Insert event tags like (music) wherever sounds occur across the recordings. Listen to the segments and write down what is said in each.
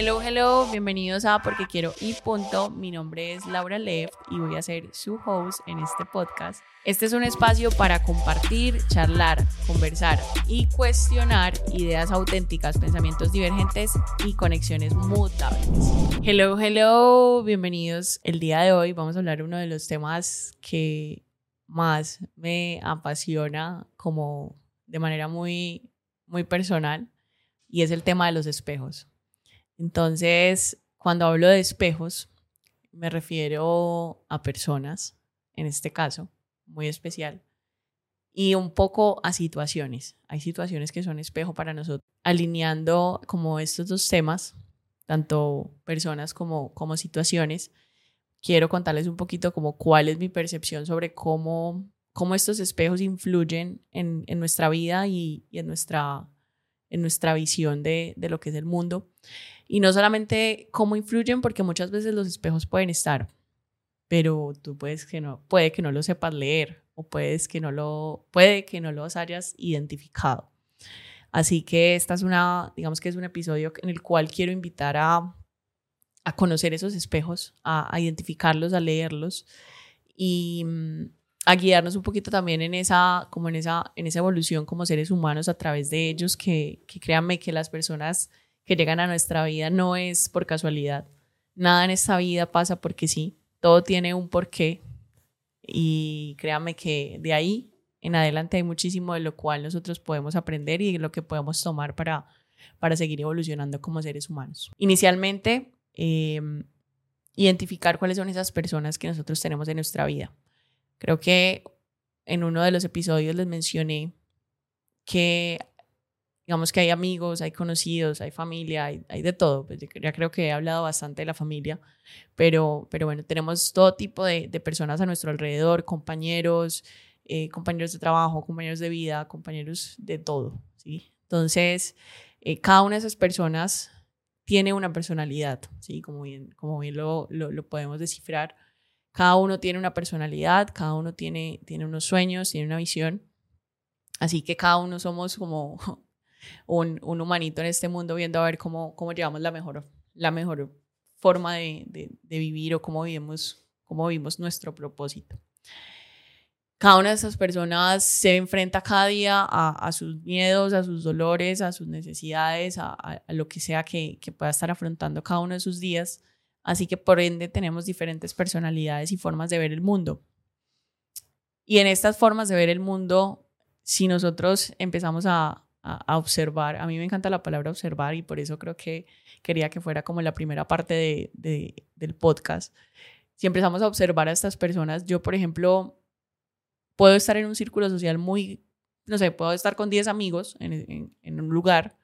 Hello, hello, bienvenidos a Porque Quiero y Punto. Mi nombre es Laura Left y voy a ser su host en este podcast. Este es un espacio para compartir, charlar, conversar y cuestionar ideas auténticas, pensamientos divergentes y conexiones mutables. Hello, hello, bienvenidos. El día de hoy vamos a hablar de uno de los temas que más me apasiona como de manera muy, muy personal y es el tema de los espejos. Entonces, cuando hablo de espejos, me refiero a personas, en este caso, muy especial, y un poco a situaciones. Hay situaciones que son espejo para nosotros. Alineando como estos dos temas, tanto personas como, como situaciones, quiero contarles un poquito como cuál es mi percepción sobre cómo, cómo estos espejos influyen en, en nuestra vida y, y, en, nuestra, en nuestra visión de, de lo que es el mundo. Y no solamente cómo influyen, porque muchas veces los espejos pueden estar, pero tú puedes que no, puede que no lo sepas leer o puedes que no lo, puede que no los hayas identificado. Así que esta es una, digamos que es un episodio en el cual quiero invitar a, a conocer esos espejos, a, a, identificarlos, a leerlos y mm, a guiarnos un poquito también en esa, como en esa, en esa evolución como seres humanos a través de ellos, que, que créanme que las personas que llegan a nuestra vida no es por casualidad. Nada en esta vida pasa porque sí, todo tiene un porqué y créanme que de ahí en adelante hay muchísimo de lo cual nosotros podemos aprender y de lo que podemos tomar para, para seguir evolucionando como seres humanos. Inicialmente, eh, identificar cuáles son esas personas que nosotros tenemos en nuestra vida. Creo que en uno de los episodios les mencioné que digamos que hay amigos, hay conocidos, hay familia, hay, de todo. Pues ya creo que he hablado bastante de la familia, pero, pero bueno, tenemos todo tipo de, de personas a nuestro alrededor, compañeros, eh, compañeros de trabajo, compañeros de vida, compañeros de todo, ¿sí? Entonces, eh, cada una de esas personas tiene una personalidad, ¿sí? Como bien, como bien lo, lo, podemos descifrar. Cada uno tiene una personalidad, cada uno tiene, tiene unos sueños, tiene una visión. Así que cada uno somos como (laughs) un, un, humanito en este mundo viendo a ver cómo, cómo llevamos la mejor, la mejor forma de, de, vivir o cómo vivimos, cómo vivimos nuestro propósito. Cada una de esas personas se enfrenta cada día a, sus miedos, a sus dolores, a sus necesidades, a, lo que sea que, pueda estar afrontando cada uno de sus días. Así que por ende tenemos diferentes personalidades y formas de ver el mundo. Y en estas formas de ver el mundo, si nosotros empezamos a, a, observar. A mí me encanta la palabra observar y por eso creo que quería que fuera como la primera parte de, de, del podcast. Si empezamos a observar a estas personas, yo, por ejemplo, puedo estar en un círculo social muy, no sé, puedo estar con 10 amigos en, en, en un lugar,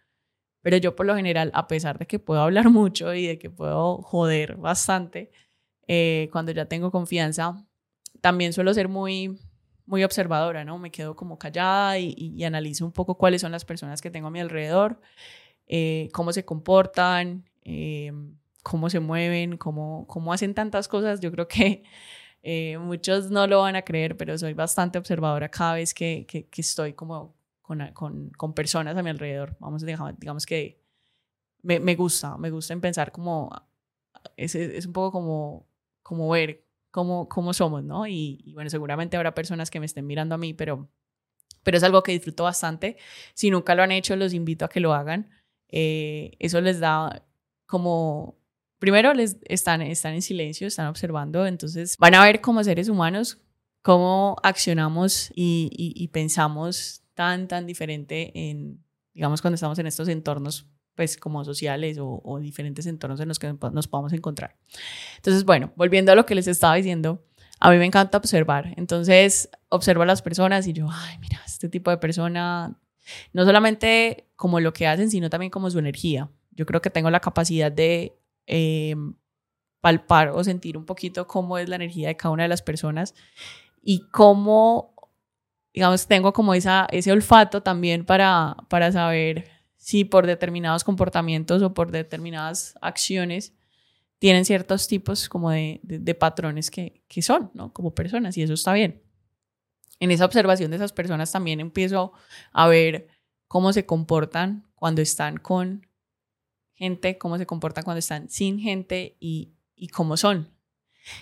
pero yo por lo general, a pesar de que puedo hablar (laughs) mucho y de que puedo joder bastante, eh, cuando ya tengo confianza, también suelo ser muy muy observadora, ¿no? Me quedo como callada y, analizo un poco cuáles son las personas que tengo a mi alrededor, eh, cómo se comportan, eh, cómo se mueven, cómo, cómo hacen tantas cosas. Yo creo que eh, muchos no lo van a creer, pero soy bastante observadora cada vez que, que estoy como con, con, con, personas a mi alrededor. Vamos, digamos, digamos que me, me gusta, me gusta en pensar como, es, es un poco como, como ver cómo, cómo somos, ¿no? Y, y, bueno, seguramente habrá personas que me estén mirando a mí, pero, pero es algo que disfruto bastante. Si nunca lo han hecho, los invito a que lo hagan. Eh, eso les da como, primero les están, están en silencio, están observando, entonces van a ver como seres humanos cómo accionamos y, y, y pensamos tan, tan diferente en, digamos, cuando estamos en estos entornos pues como sociales o, o, diferentes entornos en los que nos podamos encontrar. Entonces, bueno, volviendo a lo que les estaba diciendo, a mí me encanta observar. Entonces, observo a las personas y yo, ay, mira, este tipo de persona, no solamente como lo que hacen, sino también como su energía. Yo creo que tengo la capacidad de eh, palpar o sentir un poquito cómo es la energía de cada una de las personas y cómo, digamos, tengo como esa, ese olfato también para, para saber si por determinados comportamientos o por determinadas acciones tienen ciertos tipos como de, de, patrones que, que, son, ¿no? Como personas, y eso está bien. En esa observación de esas personas también empiezo a ver cómo se comportan cuando están con gente, cómo se comportan cuando están sin gente y, y cómo son.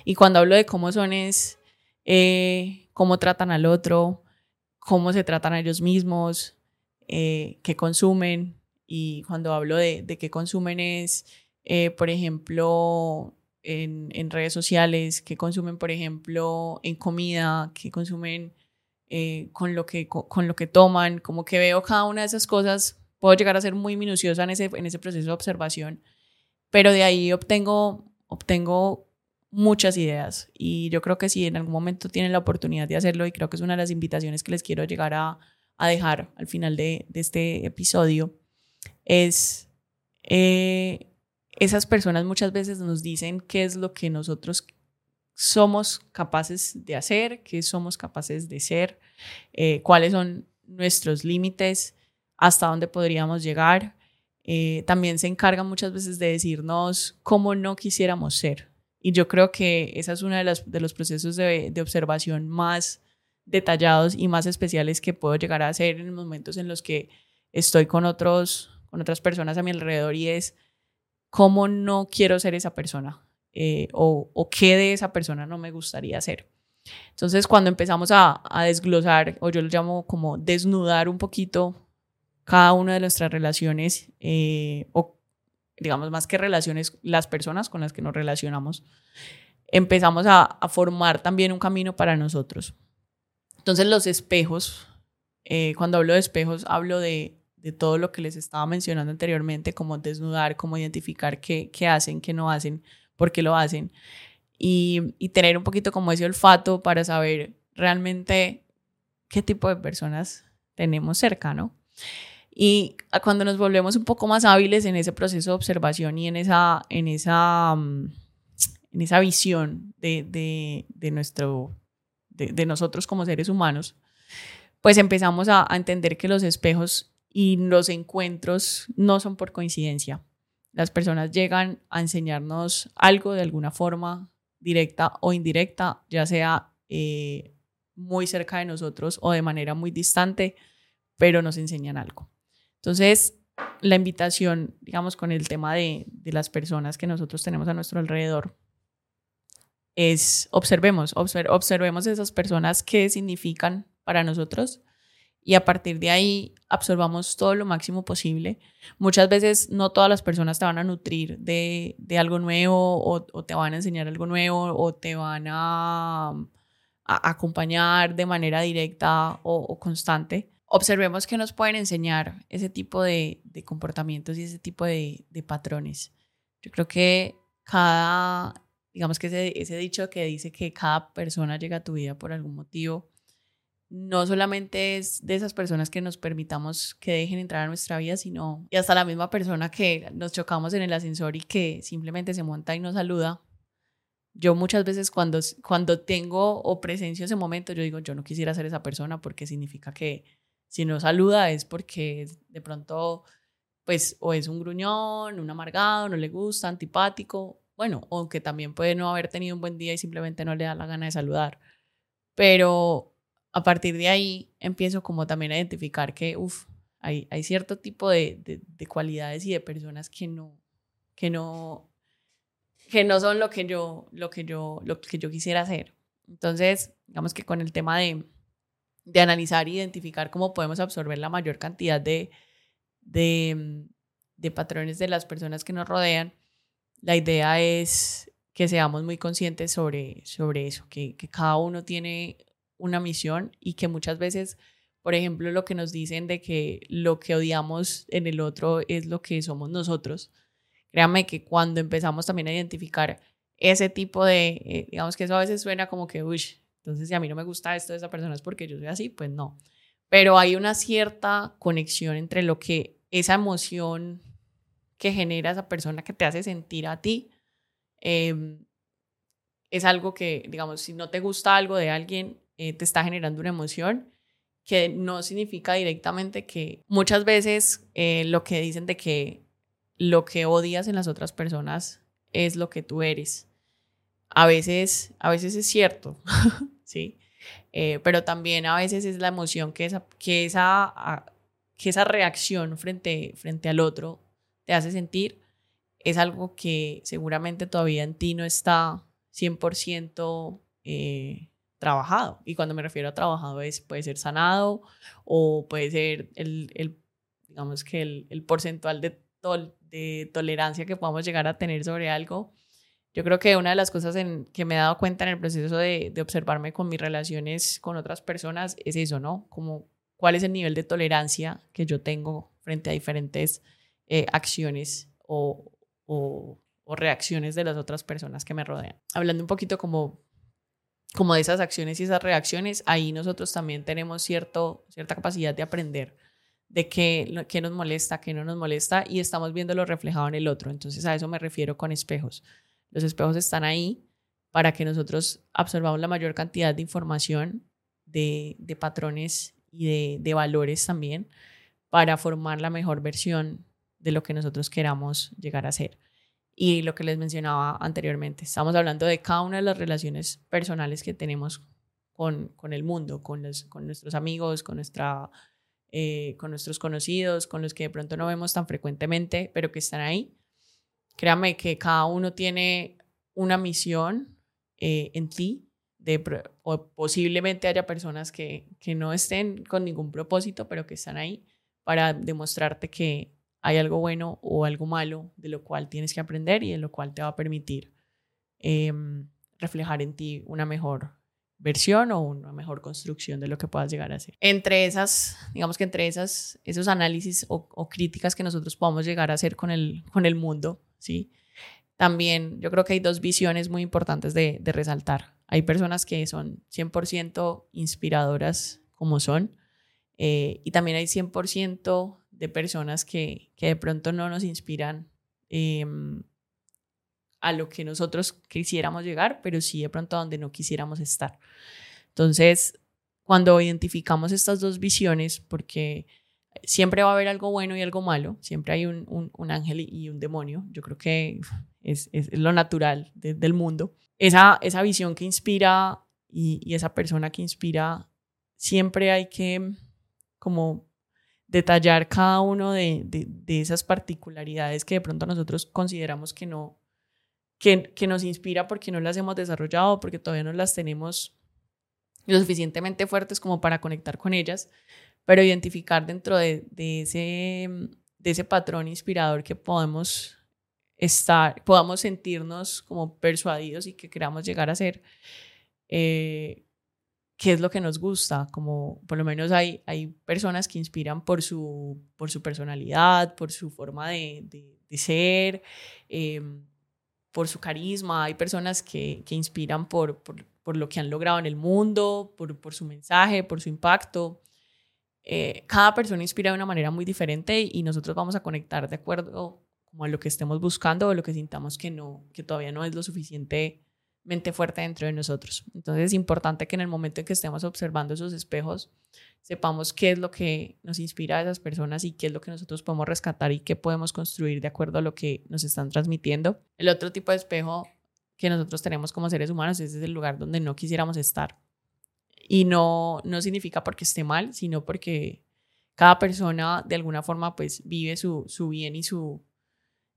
Y cuando hablo de cómo son es eh, cómo tratan al otro, cómo se tratan a ellos mismos, eh, qué consumen. Y cuando hablo de, de qué consumen es, eh, por ejemplo, en, en, redes sociales, qué consumen, por ejemplo, en comida, qué consumen con, lo que, con, lo que toman, como que veo cada una de esas cosas, puedo llegar a ser muy minuciosa en ese, en ese proceso de observación, pero de ahí obtengo, obtengo muchas ideas y yo creo que si en algún momento tienen la oportunidad de hacerlo y creo que es una de las invitaciones que les quiero llegar a, a dejar al final de, de, este episodio es eh, esas personas muchas veces nos dicen qué es lo que nosotros somos capaces de hacer, qué somos capaces de ser, eh, cuáles son nuestros límites, hasta dónde podríamos llegar. Eh, también se encargan muchas veces de decirnos cómo no quisiéramos ser. Y yo creo que esa es uno de, las, de los procesos de, de, observación más detallados y más especiales que puedo llegar a hacer en momentos en los que estoy con, otros, con otras personas a mi alrededor y es cómo no quiero ser esa persona eh, o, o, qué de esa persona no me gustaría ser. Entonces, cuando empezamos a, a desglosar, o yo lo llamo como desnudar un poquito cada una de nuestras relaciones eh, o digamos, más que relaciones, las personas con las que nos relacionamos, empezamos a, formar también un camino para nosotros. Entonces los espejos, eh, cuando hablo de espejos, hablo de, de, todo lo que les estaba mencionando anteriormente, como desnudar, como identificar qué, qué hacen, qué no hacen, por qué lo hacen, y, y tener un poquito como ese olfato para saber realmente qué tipo de personas tenemos cerca, ¿no? Y cuando nos volvemos un poco más hábiles en ese proceso de observación y en esa, en esa, mm, en esa visión de, de, de nuestro, de, nosotros como seres humanos, pues empezamos a, a entender que los espejos y los encuentros no son por coincidencia. Las personas llegan a enseñarnos algo de alguna forma, directa o indirecta, ya sea eh, muy cerca de nosotros o de manera muy distante, pero nos enseñan algo. Entonces, la invitación, digamos, con el tema de, las personas que nosotros tenemos a nuestro alrededor, es observemos, observemos esas personas qué significan para nosotros y a partir de ahí absorbamos todo lo máximo posible. Muchas veces no todas las personas te van a nutrir de, algo nuevo o, te van a enseñar algo nuevo o te van a, acompañar de manera directa o constante observemos que nos pueden enseñar ese tipo de, de comportamientos y ese tipo de, de, patrones. Yo creo que cada, digamos que ese, ese dicho que dice que cada persona llega a tu vida por algún motivo, no solamente es de esas personas que nos permitamos que dejen entrar a nuestra vida, sino y hasta la misma persona que nos chocamos en el ascensor y que simplemente se monta y nos saluda. Yo muchas veces cuando, cuando tengo o presencio ese momento, yo digo, yo no quisiera ser esa persona porque significa que si no saluda es porque de pronto, pues, o es un gruñón, un amargado, no le gusta, antipático. Bueno, aunque también puede no haber tenido un buen día y simplemente no le da la gana de saludar. Pero a partir de ahí empiezo como también a identificar que, uff, hay, hay cierto tipo de, de, de, cualidades y de personas que no, que no, que no son lo que yo, lo que yo, lo que yo quisiera hacer. Entonces, digamos que con el tema de, de analizar e identificar cómo podemos absorber la mayor cantidad de, de, patrones de las personas que nos rodean, la idea es que seamos muy conscientes sobre, sobre eso, que, cada uno tiene una misión y que muchas veces, por ejemplo, lo que nos dicen de que lo que odiamos en el otro es lo que somos nosotros. Créanme que cuando empezamos también a identificar ese tipo de, eh, digamos que eso a veces suena como que, entonces, si a mí no me gusta esto de esa persona es porque yo soy así, pues no. Pero hay una cierta conexión entre lo que esa emoción que genera esa persona que te hace sentir a ti eh, es algo que, digamos, si no te gusta algo de alguien, eh, te está generando una emoción que no significa directamente que muchas veces eh, lo que dicen de que lo que odias en las otras personas es lo que tú eres. A veces, a veces es cierto, (laughs) ¿sí? Eh, pero también a veces es la emoción que esa, que esa, que esa reacción frente, frente al otro te hace sentir, es algo que seguramente todavía en ti no está 100% eh, trabajado. Y cuando me refiero a trabajado es, puede ser sanado o puede ser el, el digamos que el, el porcentual de, de tolerancia que podamos llegar a tener sobre algo. Yo creo que una de las cosas en, que me he dado cuenta en el proceso de, de observarme con mis relaciones con otras personas es eso, ¿no? Como cuál es el nivel de tolerancia que yo tengo frente a diferentes eh, acciones o, o, reacciones de las otras personas que me rodean. Hablando un poquito como, como de esas acciones y esas reacciones, ahí nosotros también tenemos cierto, cierta capacidad de aprender de qué, qué nos molesta, qué no nos molesta y estamos viéndolo reflejado en el otro. Entonces a eso me refiero con espejos. Los espejos están ahí para que nosotros absorbamos la mayor cantidad de información, de, patrones y de, valores también para formar la mejor versión de lo que nosotros queramos llegar a ser. Y lo que les mencionaba anteriormente, estamos hablando de cada una de las relaciones personales que tenemos con, el mundo, con, nuestros amigos, eh, con nuestros conocidos, con los que de pronto no vemos tan frecuentemente, pero que están ahí. Créame que cada uno tiene una misión eh, en ti, de, o posiblemente haya personas que, que no estén con ningún propósito, pero que están ahí para demostrarte que hay algo bueno o algo malo de lo cual tienes que aprender y de lo cual te va a permitir em, reflejar en ti una mejor versión o una mejor construcción de lo que puedas llegar a ser. Entre esas, digamos que entre esas, esos análisis o, críticas que nosotros podamos llegar a hacer con el, con el mundo, ¿sí? También yo creo que hay dos visiones muy importantes de, resaltar. Hay personas que son 100% inspiradoras como son eh, y también hay 100% de personas que, que de pronto no nos inspiran em, a lo que nosotros quisiéramos llegar, pero sí de pronto a donde no quisiéramos estar. Entonces, cuando identificamos estas dos visiones, porque siempre va a haber algo bueno y algo malo, siempre hay un, un, ángel y un demonio, yo creo que es, es lo natural del mundo, esa, esa visión que inspira y, y esa persona que inspira, siempre hay que como detallar cada uno de, de, esas particularidades que de pronto nosotros consideramos que no, que, que, nos inspira porque no las hemos desarrollado, porque todavía no las tenemos lo suficientemente fuertes como para conectar con ellas, pero identificar dentro de, de ese, de ese patrón inspirador que podemos estar, podamos sentirnos como persuadidos y que queramos llegar a ser, eh, qué es lo que nos gusta, como por lo menos hay, hay personas que inspiran por su, por su personalidad, por su forma de, de, ser, em, por su carisma, hay personas que, que inspiran por, por, por, lo que han logrado en el mundo, por, por su mensaje, por su impacto. Eh, cada persona inspira de una manera muy diferente y nosotros vamos a conectar de acuerdo como a lo que estemos buscando o lo que sintamos que, no, que todavía no es lo suficiente mente fuerte dentro de nosotros. Entonces es importante que en el momento en que estemos observando esos espejos, sepamos qué es lo que nos inspira a esas personas y qué es lo que nosotros podemos rescatar y qué podemos construir de acuerdo a lo que nos están transmitiendo. El otro tipo de espejo que nosotros tenemos como seres humanos es el lugar donde no quisiéramos estar. Y no, no significa porque esté mal, sino porque cada persona de alguna forma pues vive su, su bien y su,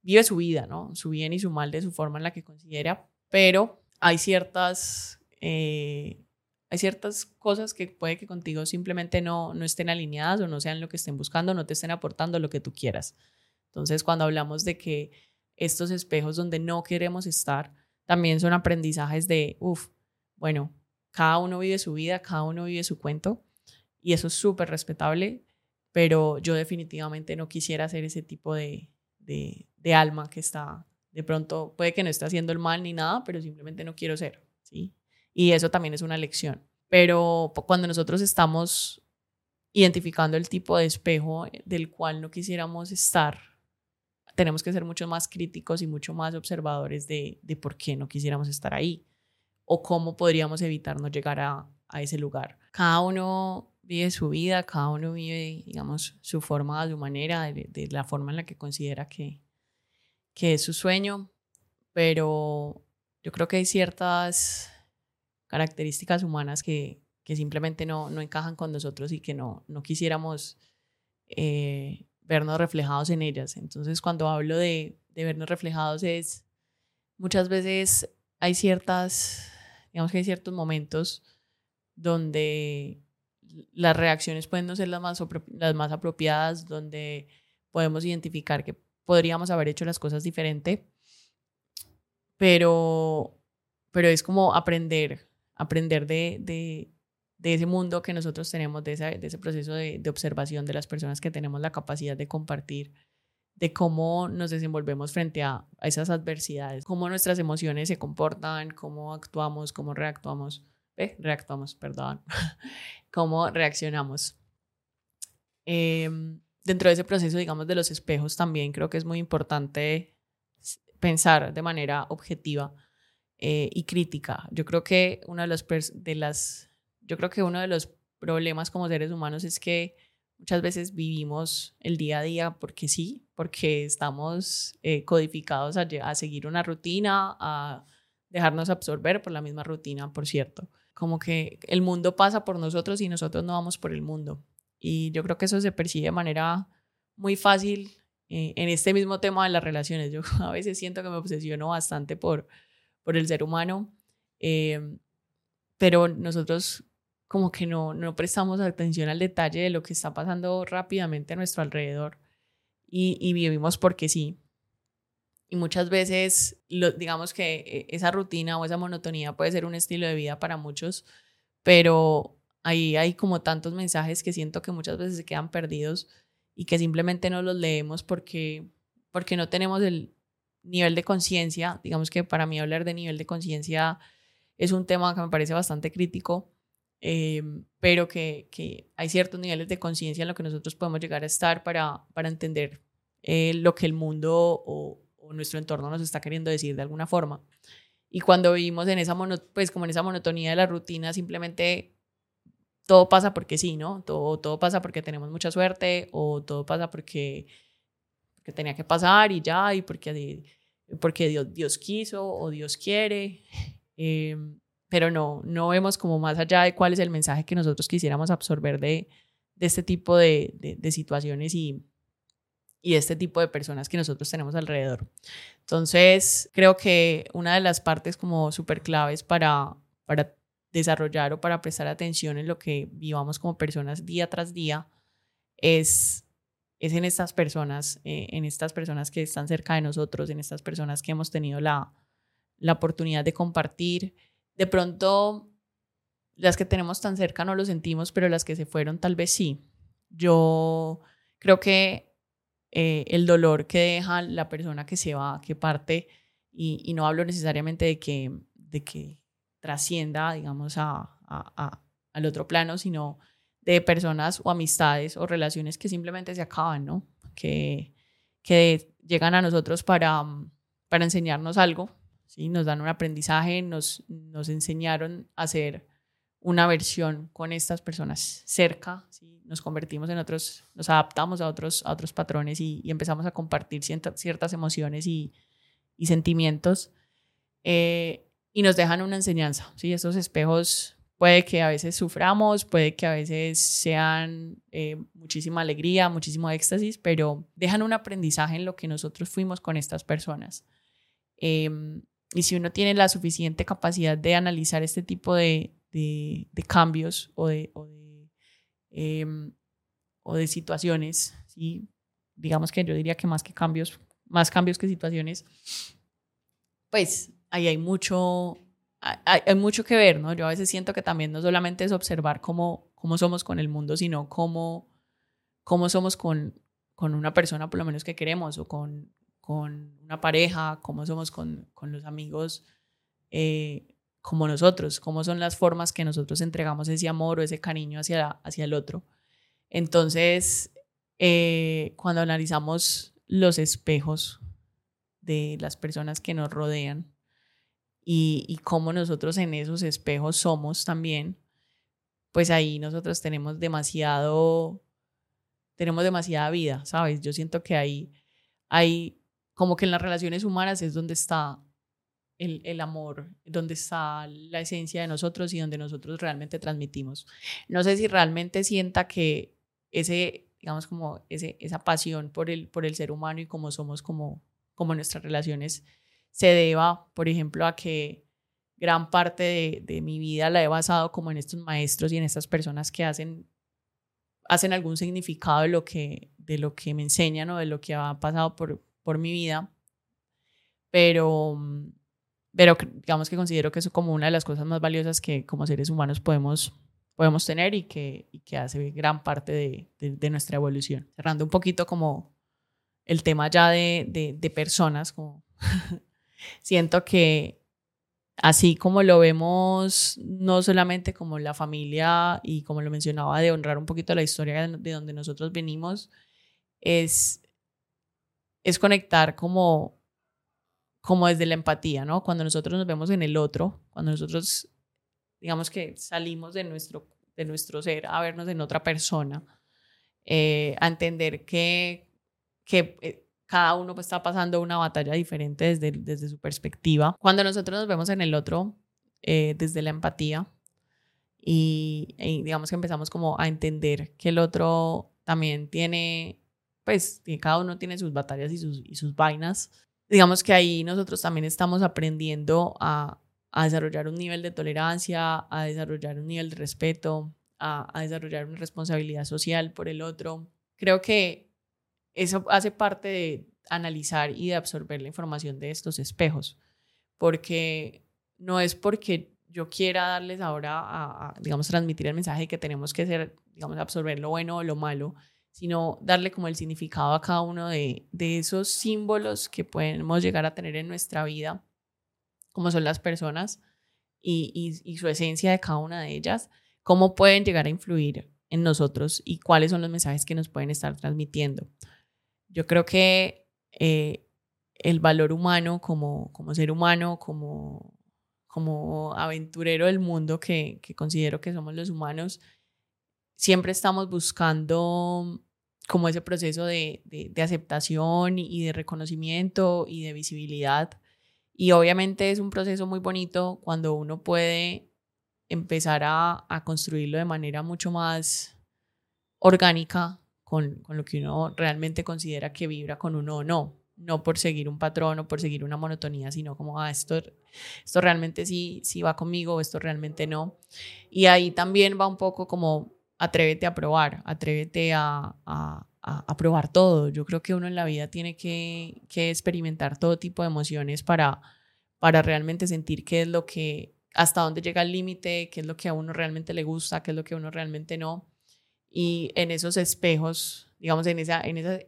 vive su vida, ¿no? Su bien y su mal de su forma en la que considera, pero hay ciertas, eh, hay ciertas cosas que puede que contigo simplemente no, no estén alineadas o no sean lo que estén buscando, no te estén aportando lo que tú quieras. Entonces, cuando hablamos de que estos espejos donde no queremos estar, también son aprendizajes de, uff, bueno, cada uno vive su vida, cada uno vive su cuento y eso es súper respetable, pero yo definitivamente no quisiera ser ese tipo de, de, alma que está de pronto puede que no esté haciendo el mal ni nada, pero simplemente no quiero ser, ¿sí? Y eso también es una lección. Pero cuando nosotros estamos identificando el tipo de espejo del cual no quisiéramos estar, tenemos que ser mucho más críticos y mucho más observadores de, de por qué no quisiéramos estar ahí o cómo podríamos evitar no llegar a, a ese lugar. Cada uno vive su vida, cada uno vive, digamos, su forma, su manera, de, de la forma en la que considera que, que es su sueño, pero yo creo que hay ciertas características humanas que, que simplemente no, no encajan con nosotros y que no, no quisiéramos eh, vernos reflejados en ellas. Entonces, cuando hablo de, de vernos reflejados es muchas veces hay ciertas, digamos que hay ciertos momentos donde las reacciones pueden no ser las más, las más apropiadas, donde podemos identificar que podríamos haber hecho las cosas diferente, pero, pero es como aprender, aprender de, de, de ese mundo que nosotros tenemos, de, de ese proceso de, de, observación de las personas que tenemos la capacidad de compartir, de cómo nos desenvolvemos frente a, esas adversidades, cómo nuestras emociones se comportan, cómo actuamos, cómo reactuamos, eh, reactuamos, perdón, (laughs) cómo reaccionamos. Eh, dentro de ese proceso, digamos, de los espejos también creo que es muy importante pensar de manera objetiva eh, y crítica. Yo creo que una de, los de las, yo creo que uno de los problemas como seres humanos es que muchas veces vivimos el día a día porque sí, porque estamos eh, codificados a, seguir una rutina, a dejarnos absorber por la misma rutina, por cierto. Como que el mundo pasa por nosotros y nosotros no vamos por el mundo. Y yo creo que eso se percibe de manera muy fácil eh, en este mismo tema de las relaciones. Yo (laughs) a veces siento que me obsesiono bastante por, por el ser humano, eh, pero nosotros como que no, no prestamos atención al detalle de lo que está pasando rápidamente a nuestro alrededor y, vivimos porque sí. Y muchas veces, lo, digamos que eh, esa rutina o esa monotonía puede ser un estilo de vida para muchos, pero ahí hay como tantos mensajes que siento que muchas veces se quedan perdidos y que simplemente no los leemos porque, porque no tenemos el nivel de conciencia. Digamos que para mí hablar de nivel de conciencia es un tema que me parece bastante crítico, eh, pero que, que, hay ciertos niveles de conciencia en lo que nosotros podemos llegar a estar para, para entender eh, lo que el mundo o, o, nuestro entorno nos está queriendo decir de alguna forma. Y cuando vivimos en esa, mono, pues como en esa monotonía de la rutina, simplemente todo pasa porque sí, ¿no? Todo, todo pasa porque tenemos mucha suerte o todo pasa porque, porque tenía que pasar y ya, y porque, porque Dios, Dios quiso o Dios quiere. (laughs) Eh, pero no, no vemos como más allá de cuál es el mensaje que nosotros quisiéramos absorber de, de este tipo de, de, de situaciones y, y este tipo de personas que nosotros tenemos alrededor. Entonces, creo que una de las partes como súper claves para, para desarrollar o para prestar atención en lo que vivamos como personas día tras día es, es en estas personas, eh, en estas personas que están cerca de nosotros, en estas personas que hemos tenido la, la oportunidad de compartir. De pronto, las que tenemos tan cerca no lo sentimos, pero las que se fueron tal vez sí. Yo creo que eh, el dolor que deja la persona que se va, que parte, y, no hablo necesariamente de que, de que trascienda, digamos, a, al otro plano, sino de personas o amistades o relaciones que simplemente se acaban, ¿no? Que, que llegan a nosotros para, para enseñarnos algo, ¿sí? Nos dan un aprendizaje, nos, nos enseñaron a hacer una versión con estas personas cerca, ¿sí? nos convertimos en otros, nos adaptamos a otros, a otros patrones y, y empezamos a compartir ciertas emociones y, y sentimientos. Eh, y nos dejan una enseñanza. ¿sí? Esos espejos puede que a veces suframos, puede que a veces sean eh, muchísima alegría, muchísimo éxtasis, pero dejan un aprendizaje en lo que nosotros fuimos con estas personas. Eh, y si uno tiene la suficiente capacidad de analizar este tipo de, de, cambios o de, o de, eh, o de situaciones, ¿sí? digamos que yo diría que más que cambios, más cambios que situaciones, pues ahí hay mucho, hay, mucho que ver, ¿no? Yo a veces siento que también no solamente es observar cómo, cómo somos con el mundo, sino cómo, cómo somos con, con una persona por lo menos que queremos o con, con una pareja, cómo somos con, con los amigos eh, como nosotros, cómo son las formas que nosotros entregamos ese amor o ese cariño hacia, hacia el otro. Entonces, eh, cuando analizamos los espejos de las personas que nos rodean, y, y cómo nosotros en esos espejos somos también, pues ahí nosotros tenemos demasiado, tenemos demasiada vida, ¿sabes? Yo siento que ahí, hay como que en las relaciones humanas es donde está el, el, amor, donde está la esencia de nosotros y donde nosotros realmente transmitimos. No sé si realmente sienta que ese, digamos, como ese, esa pasión por el, por el ser humano y como somos como, como nuestras relaciones se deba, por ejemplo, a que gran parte de, de, mi vida la he basado como en estos maestros y en estas personas que hacen, hacen algún significado de lo, que, de lo que me enseñan o de lo que ha pasado por, por mi vida. Pero, pero digamos que considero que eso como una de las cosas más valiosas que como seres humanos podemos, podemos tener y que, que hace gran parte de, de, nuestra evolución. Cerrando un poquito como el tema ya de, de personas, como (laughs) siento que así como lo vemos no solamente como la familia y como lo mencionaba de honrar un poquito la historia de donde nosotros venimos, es, es conectar como, como desde la empatía, ¿no? Cuando nosotros nos vemos en el otro, cuando nosotros digamos que salimos de nuestro, de nuestro ser a vernos en otra persona, eh, a entender que, que eh, cada uno pues, está pasando una batalla diferente desde, desde su perspectiva. Cuando nosotros nos vemos en el otro eh, desde la empatía y, digamos que empezamos como a entender que el otro también tiene, pues cada uno tiene sus batallas y sus, y sus vainas, digamos que ahí nosotros también estamos aprendiendo a, a desarrollar un nivel de tolerancia, a desarrollar un nivel de respeto, a, a desarrollar una responsabilidad social por el otro. Creo que eso hace parte de analizar y de absorber la información de estos espejos, porque no es porque yo quiera darles ahora a, digamos, transmitir el mensaje de que tenemos que ser, digamos, absorber lo bueno o lo malo, sino darle como el significado a cada uno de, de esos símbolos que podemos llegar a tener en nuestra vida, como son las personas y, y, y su esencia de cada una de ellas, cómo pueden llegar a influir en nosotros y cuáles son los mensajes que nos pueden estar transmitiendo. Yo creo que eh, el valor humano como, como ser humano, como, como aventurero del mundo que, que considero que somos los humanos, siempre estamos buscando como ese proceso de, de, aceptación y de reconocimiento y de visibilidad. Y obviamente es un proceso muy bonito cuando uno puede empezar a, a construirlo de manera mucho más orgánica con, con, lo que uno realmente considera que vibra con uno o no. No por seguir un patrón o por seguir una monotonía, sino como, ah, esto, esto realmente sí, sí va conmigo esto realmente no. Y ahí también va un poco como, atrévete a probar, atrévete a, a, a, probar todo. Yo creo que uno en la vida tiene que, que experimentar todo tipo de emociones para, para realmente sentir qué es lo que, hasta dónde llega el límite, qué es lo que a uno realmente le gusta, qué es lo que a uno realmente no y en esos espejos, digamos, en esa, en esa,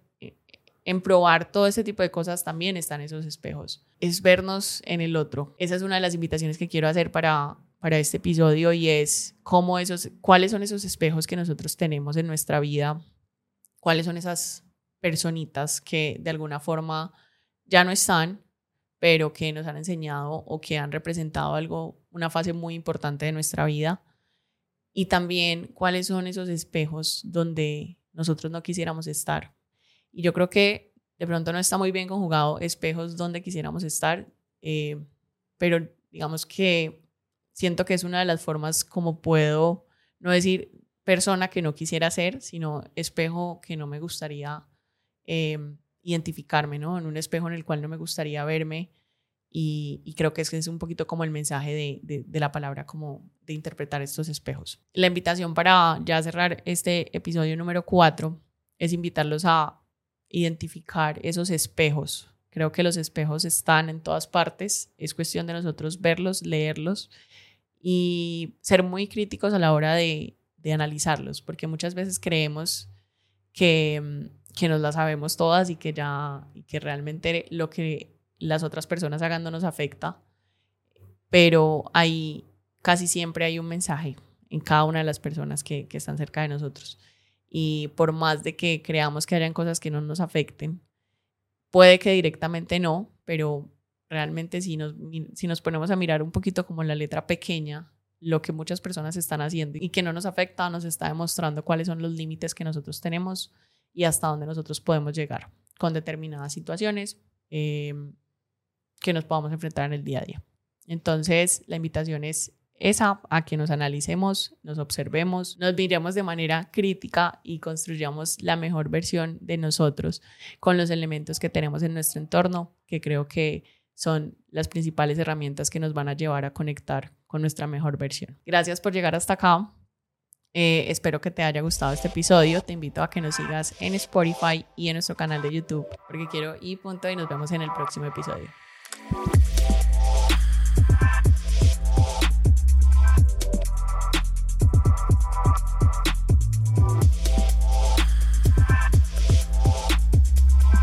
en probar todo ese tipo de cosas también están esos espejos. Es vernos en el otro. Esa es una de las invitaciones que quiero hacer para, para este episodio y es cómo esos, cuáles son esos espejos que nosotros tenemos en nuestra vida, cuáles son esas personitas que de alguna forma ya no están, pero que nos han enseñado o que han representado algo, una fase muy importante de nuestra vida y también cuáles son esos espejos donde nosotros no quisiéramos estar. Y yo creo que de pronto no está muy bien conjugado espejos donde quisiéramos estar, eh, pero digamos que siento que es una de las formas como puedo, no decir persona que no quisiera ser, sino espejo que no me gustaría eh, identificarme, ¿no? En un espejo en el cual no me gustaría verme y, creo que ese es un poquito como el mensaje de, de, la palabra, como de interpretar estos espejos. La invitación para ya cerrar este episodio número cuatro es invitarlos a identificar esos espejos. Creo que los espejos están en todas partes. Es cuestión de nosotros verlos, leerlos y ser muy críticos a la hora de, de analizarlos, porque muchas veces creemos que, que nos la sabemos todas y que ya, y que realmente lo que las otras personas hagan no nos afecta, pero ahí casi siempre hay un mensaje en cada una de las personas que, que están cerca de nosotros. Y por más de que creamos que hayan cosas que no nos afecten, puede que directamente no, pero realmente si nos, si nos ponemos a mirar un poquito como la letra pequeña, lo que muchas personas están haciendo y que no nos afecta, nos está demostrando cuáles son los límites que nosotros tenemos y hasta dónde nosotros podemos llegar con determinadas situaciones. Eh, que nos podamos enfrentar en el día a día. Entonces, la invitación es esa, a que nos analicemos, nos observemos, nos miremos de manera crítica y construyamos la mejor versión de nosotros con los elementos que tenemos en nuestro entorno, que creo que son las principales herramientas que nos van a llevar a conectar con nuestra mejor versión. Gracias por llegar hasta acá. Eh, espero que te haya gustado este episodio. Te invito a que nos sigas en Spotify y en nuestro canal de YouTube, porque quiero y punto y nos vemos en el próximo episodio.